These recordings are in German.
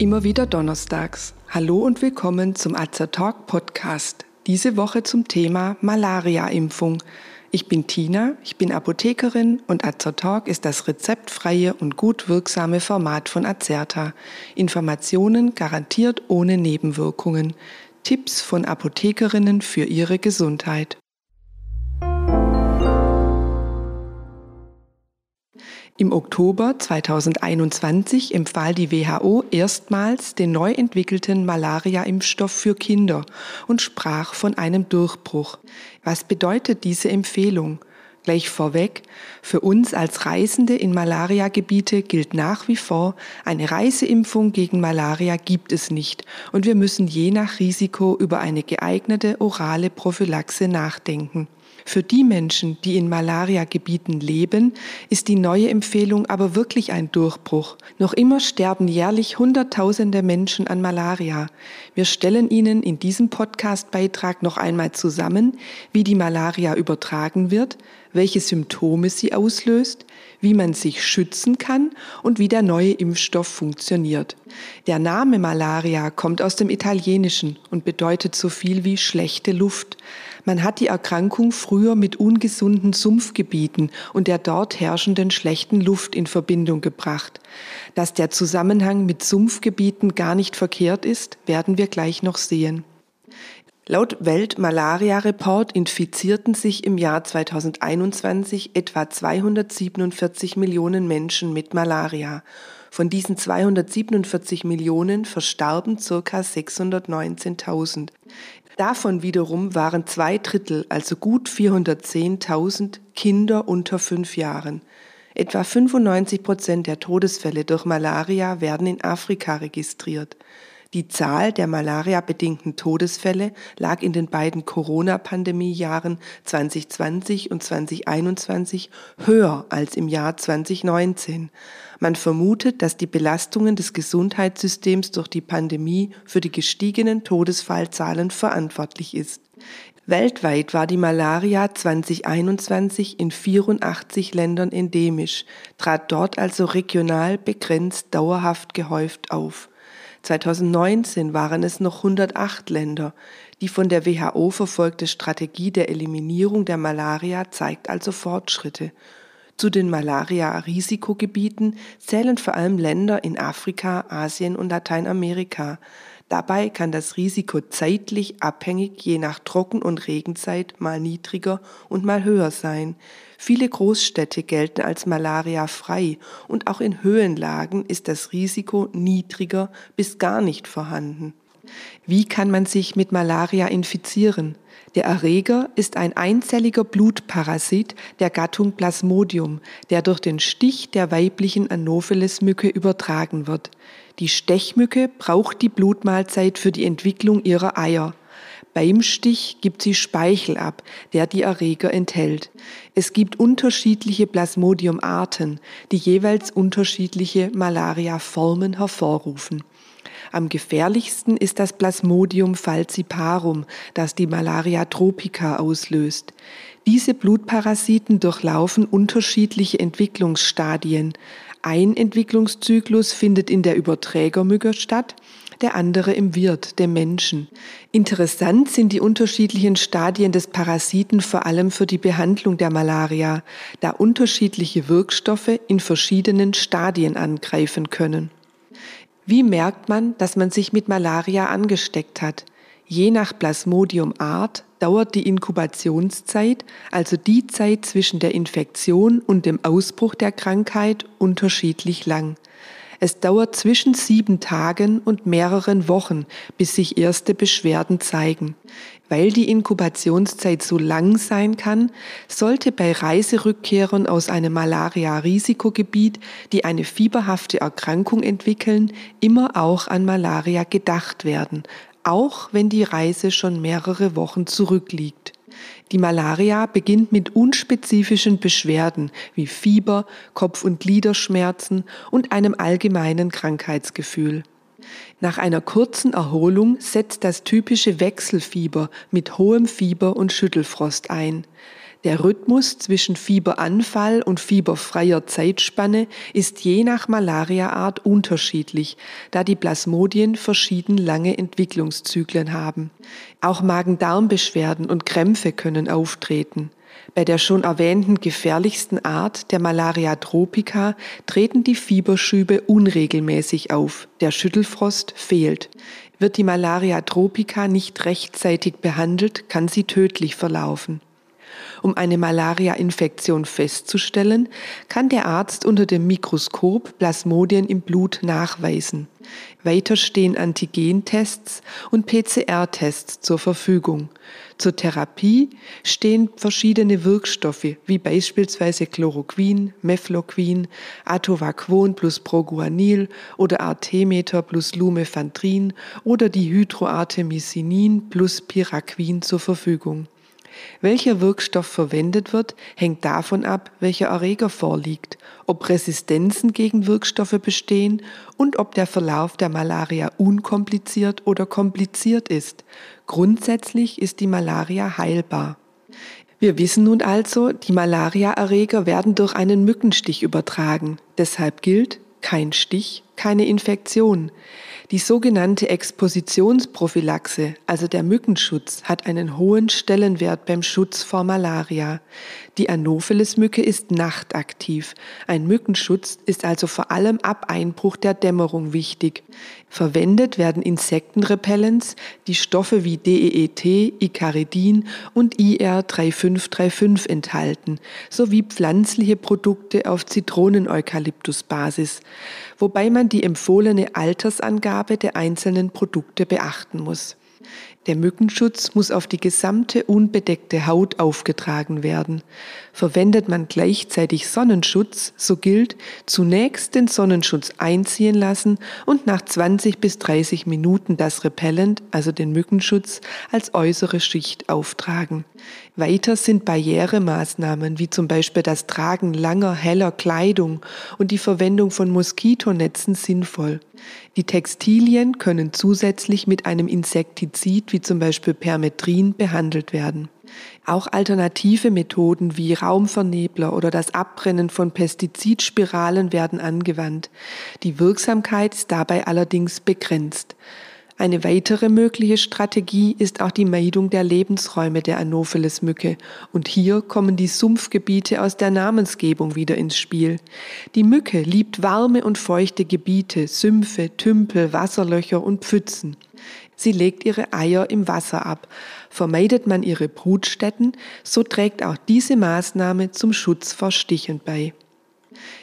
Immer wieder donnerstags. Hallo und willkommen zum Azer Talk Podcast. Diese Woche zum Thema Malaria-Impfung. Ich bin Tina, ich bin Apothekerin und Azer Talk ist das rezeptfreie und gut wirksame Format von Azerta. Informationen garantiert ohne Nebenwirkungen. Tipps von Apothekerinnen für ihre Gesundheit. Im Oktober 2021 empfahl die WHO erstmals den neu entwickelten Malaria-Impfstoff für Kinder und sprach von einem Durchbruch. Was bedeutet diese Empfehlung? Gleich vorweg, für uns als Reisende in Malaria-Gebiete gilt nach wie vor, eine Reiseimpfung gegen Malaria gibt es nicht und wir müssen je nach Risiko über eine geeignete orale Prophylaxe nachdenken. Für die Menschen, die in Malaria-Gebieten leben, ist die neue Empfehlung aber wirklich ein Durchbruch. Noch immer sterben jährlich Hunderttausende Menschen an Malaria. Wir stellen Ihnen in diesem Podcast-Beitrag noch einmal zusammen, wie die Malaria übertragen wird, welche Symptome sie auslöst, wie man sich schützen kann und wie der neue Impfstoff funktioniert. Der Name Malaria kommt aus dem Italienischen und bedeutet so viel wie schlechte Luft. Man hat die Erkrankung früher mit ungesunden Sumpfgebieten und der dort herrschenden schlechten Luft in Verbindung gebracht. Dass der Zusammenhang mit Sumpfgebieten gar nicht verkehrt ist, werden wir gleich noch sehen. Laut Weltmalaria-Report infizierten sich im Jahr 2021 etwa 247 Millionen Menschen mit Malaria. Von diesen 247 Millionen verstarben ca. 619.000. Davon wiederum waren zwei Drittel, also gut 410.000 Kinder unter fünf Jahren. Etwa 95 Prozent der Todesfälle durch Malaria werden in Afrika registriert. Die Zahl der malariabedingten Todesfälle lag in den beiden Corona-Pandemiejahren 2020 und 2021 höher als im Jahr 2019. Man vermutet, dass die Belastungen des Gesundheitssystems durch die Pandemie für die gestiegenen Todesfallzahlen verantwortlich ist. Weltweit war die Malaria 2021 in 84 Ländern endemisch, trat dort also regional begrenzt dauerhaft gehäuft auf. 2019 waren es noch 108 Länder. Die von der WHO verfolgte Strategie der Eliminierung der Malaria zeigt also Fortschritte. Zu den Malaria-Risikogebieten zählen vor allem Länder in Afrika, Asien und Lateinamerika. Dabei kann das Risiko zeitlich abhängig je nach Trocken- und Regenzeit mal niedriger und mal höher sein. Viele Großstädte gelten als malariafrei und auch in Höhenlagen ist das Risiko niedriger bis gar nicht vorhanden. Wie kann man sich mit Malaria infizieren? Der Erreger ist ein einzelliger Blutparasit der Gattung Plasmodium, der durch den Stich der weiblichen Anopheles-Mücke übertragen wird. Die Stechmücke braucht die Blutmahlzeit für die Entwicklung ihrer Eier. Beim Stich gibt sie Speichel ab, der die Erreger enthält. Es gibt unterschiedliche Plasmodium-Arten, die jeweils unterschiedliche Malaria-Formen hervorrufen. Am gefährlichsten ist das Plasmodium falciparum, das die Malaria tropica auslöst. Diese Blutparasiten durchlaufen unterschiedliche Entwicklungsstadien. Ein Entwicklungszyklus findet in der Überträgermücke statt, der andere im Wirt, dem Menschen. Interessant sind die unterschiedlichen Stadien des Parasiten vor allem für die Behandlung der Malaria, da unterschiedliche Wirkstoffe in verschiedenen Stadien angreifen können. Wie merkt man, dass man sich mit Malaria angesteckt hat? Je nach Plasmodium-Art dauert die Inkubationszeit, also die Zeit zwischen der Infektion und dem Ausbruch der Krankheit, unterschiedlich lang. Es dauert zwischen sieben Tagen und mehreren Wochen, bis sich erste Beschwerden zeigen. Weil die Inkubationszeit so lang sein kann, sollte bei Reiserückkehrern aus einem Malaria-Risikogebiet, die eine fieberhafte Erkrankung entwickeln, immer auch an Malaria gedacht werden, auch wenn die Reise schon mehrere Wochen zurückliegt. Die Malaria beginnt mit unspezifischen Beschwerden wie Fieber, Kopf- und Gliederschmerzen und einem allgemeinen Krankheitsgefühl. Nach einer kurzen Erholung setzt das typische Wechselfieber mit hohem Fieber und Schüttelfrost ein. Der Rhythmus zwischen Fieberanfall und fieberfreier Zeitspanne ist je nach Malariaart unterschiedlich, da die Plasmodien verschieden lange Entwicklungszyklen haben. Auch Magen-Darm-Beschwerden und Krämpfe können auftreten. Bei der schon erwähnten gefährlichsten Art, der Malaria tropica, treten die Fieberschübe unregelmäßig auf. Der Schüttelfrost fehlt. Wird die Malaria tropica nicht rechtzeitig behandelt, kann sie tödlich verlaufen. Um eine Malaria-Infektion festzustellen, kann der Arzt unter dem Mikroskop Plasmodien im Blut nachweisen. Weiter stehen Antigentests und PCR-Tests zur Verfügung. Zur Therapie stehen verschiedene Wirkstoffe wie beispielsweise Chloroquin, Mefloquin, Atovaquon plus Proguanil oder Artemeter plus Lumefantrine oder die Hydroartemisinin plus Piraquin zur Verfügung. Welcher Wirkstoff verwendet wird, hängt davon ab, welcher Erreger vorliegt, ob Resistenzen gegen Wirkstoffe bestehen und ob der Verlauf der Malaria unkompliziert oder kompliziert ist. Grundsätzlich ist die Malaria heilbar. Wir wissen nun also, die Malariaerreger werden durch einen Mückenstich übertragen. Deshalb gilt, kein Stich, keine Infektion. Die sogenannte Expositionsprophylaxe, also der Mückenschutz, hat einen hohen Stellenwert beim Schutz vor Malaria. Die Anopheles-Mücke ist nachtaktiv. Ein Mückenschutz ist also vor allem ab Einbruch der Dämmerung wichtig. Verwendet werden Insektenrepellents, die Stoffe wie DEET, Icaridin und IR3535 enthalten, sowie pflanzliche Produkte auf Zitronen-Eukalyptus-Basis, wobei man die empfohlene Altersangabe der einzelnen Produkte beachten muss. Der Mückenschutz muss auf die gesamte unbedeckte Haut aufgetragen werden. Verwendet man gleichzeitig Sonnenschutz, so gilt zunächst den Sonnenschutz einziehen lassen und nach 20 bis 30 Minuten das Repellent, also den Mückenschutz, als äußere Schicht auftragen. Weiter sind Barrieremaßnahmen wie zum Beispiel das Tragen langer, heller Kleidung und die Verwendung von Moskitonetzen sinnvoll. Die Textilien können zusätzlich mit einem Insektizid wie zum Beispiel Permetrin behandelt werden. Auch alternative Methoden wie Raumvernebler oder das Abbrennen von Pestizidspiralen werden angewandt. Die Wirksamkeit ist dabei allerdings begrenzt. Eine weitere mögliche Strategie ist auch die Meidung der Lebensräume der Anopheles-Mücke. Und hier kommen die Sumpfgebiete aus der Namensgebung wieder ins Spiel. Die Mücke liebt warme und feuchte Gebiete, Sümpfe, Tümpel, Wasserlöcher und Pfützen. Sie legt ihre Eier im Wasser ab. Vermeidet man ihre Brutstätten, so trägt auch diese Maßnahme zum Schutz vor Stichen bei.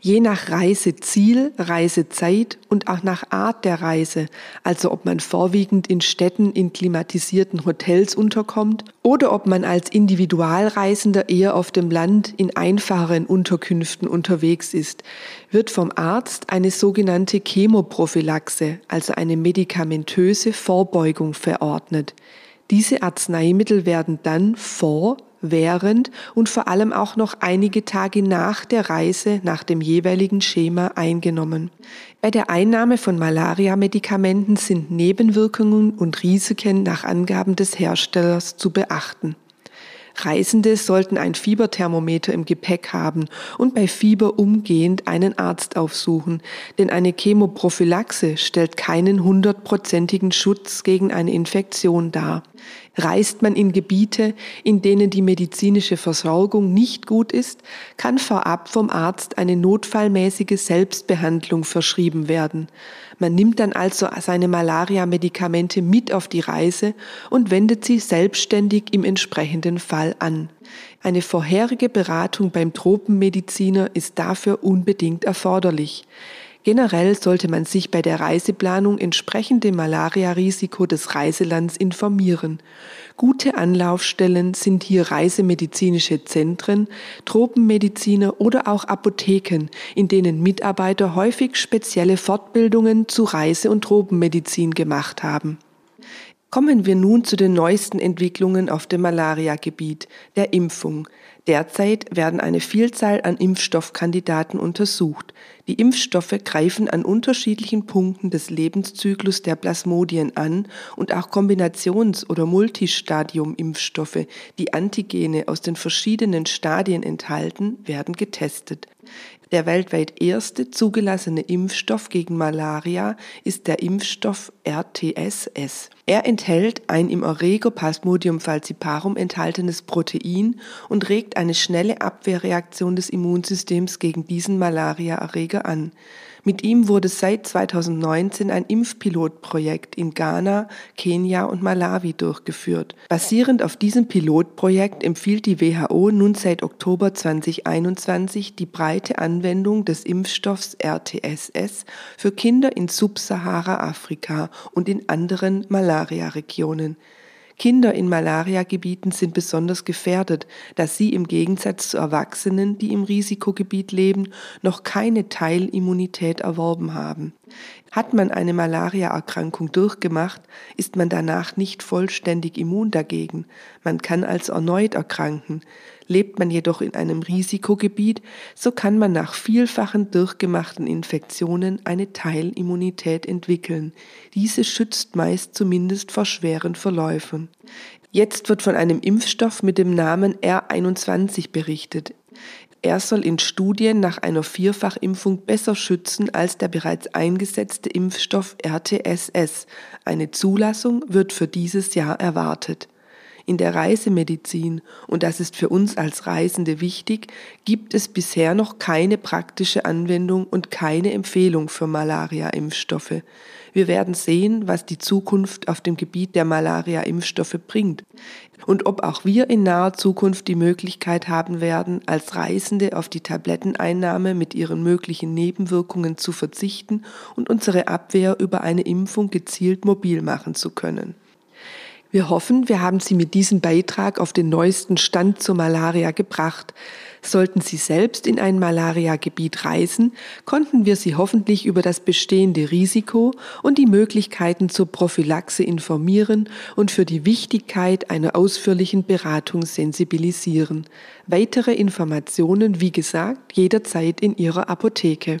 Je nach Reiseziel, Reisezeit und auch nach Art der Reise, also ob man vorwiegend in Städten in klimatisierten Hotels unterkommt oder ob man als Individualreisender eher auf dem Land in einfacheren Unterkünften unterwegs ist, wird vom Arzt eine sogenannte Chemoprophylaxe, also eine medikamentöse Vorbeugung verordnet. Diese Arzneimittel werden dann vor während und vor allem auch noch einige Tage nach der Reise nach dem jeweiligen Schema eingenommen. Bei der Einnahme von Malaria-Medikamenten sind Nebenwirkungen und Risiken nach Angaben des Herstellers zu beachten. Reisende sollten ein Fieberthermometer im Gepäck haben und bei Fieber umgehend einen Arzt aufsuchen, denn eine Chemoprophylaxe stellt keinen hundertprozentigen Schutz gegen eine Infektion dar. Reist man in Gebiete, in denen die medizinische Versorgung nicht gut ist, kann vorab vom Arzt eine notfallmäßige Selbstbehandlung verschrieben werden. Man nimmt dann also seine Malaria-Medikamente mit auf die Reise und wendet sie selbstständig im entsprechenden Fall an. Eine vorherige Beratung beim Tropenmediziner ist dafür unbedingt erforderlich. Generell sollte man sich bei der Reiseplanung entsprechend dem Malaria-Risiko des Reiselands informieren. Gute Anlaufstellen sind hier reisemedizinische Zentren, Tropenmediziner oder auch Apotheken, in denen Mitarbeiter häufig spezielle Fortbildungen zu Reise- und Tropenmedizin gemacht haben. Kommen wir nun zu den neuesten Entwicklungen auf dem Malaria-Gebiet, der Impfung. Derzeit werden eine Vielzahl an Impfstoffkandidaten untersucht. Die Impfstoffe greifen an unterschiedlichen Punkten des Lebenszyklus der Plasmodien an und auch Kombinations- oder Multistadium-Impfstoffe, die Antigene aus den verschiedenen Stadien enthalten, werden getestet. Der weltweit erste zugelassene Impfstoff gegen Malaria ist der Impfstoff RTSS. Er enthält ein im Erreger Plasmodium falciparum enthaltenes Protein und regt eine schnelle Abwehrreaktion des Immunsystems gegen diesen Malariaerreger an. Mit ihm wurde seit 2019 ein Impfpilotprojekt in Ghana, Kenia und Malawi durchgeführt. Basierend auf diesem Pilotprojekt empfiehlt die WHO nun seit Oktober 2021 die breite Anwendung des Impfstoffs RTSS für Kinder in Subsahara-Afrika und in anderen Malaria-Regionen. Kinder in Malariagebieten sind besonders gefährdet, da sie im Gegensatz zu Erwachsenen, die im Risikogebiet leben, noch keine Teilimmunität erworben haben. Hat man eine Malariaerkrankung durchgemacht, ist man danach nicht vollständig immun dagegen. Man kann also erneut erkranken. Lebt man jedoch in einem Risikogebiet, so kann man nach vielfachen durchgemachten Infektionen eine Teilimmunität entwickeln. Diese schützt meist zumindest vor schweren Verläufen. Jetzt wird von einem Impfstoff mit dem Namen R21 berichtet. Er soll in Studien nach einer Vierfachimpfung besser schützen als der bereits eingesetzte Impfstoff RTSS. Eine Zulassung wird für dieses Jahr erwartet. In der Reisemedizin, und das ist für uns als Reisende wichtig, gibt es bisher noch keine praktische Anwendung und keine Empfehlung für Malaria-Impfstoffe. Wir werden sehen, was die Zukunft auf dem Gebiet der Malaria-Impfstoffe bringt und ob auch wir in naher Zukunft die Möglichkeit haben werden, als Reisende auf die Tabletteneinnahme mit ihren möglichen Nebenwirkungen zu verzichten und unsere Abwehr über eine Impfung gezielt mobil machen zu können. Wir hoffen, wir haben Sie mit diesem Beitrag auf den neuesten Stand zur Malaria gebracht. Sollten Sie selbst in ein Malaria-Gebiet reisen, konnten wir Sie hoffentlich über das bestehende Risiko und die Möglichkeiten zur Prophylaxe informieren und für die Wichtigkeit einer ausführlichen Beratung sensibilisieren. Weitere Informationen, wie gesagt, jederzeit in Ihrer Apotheke.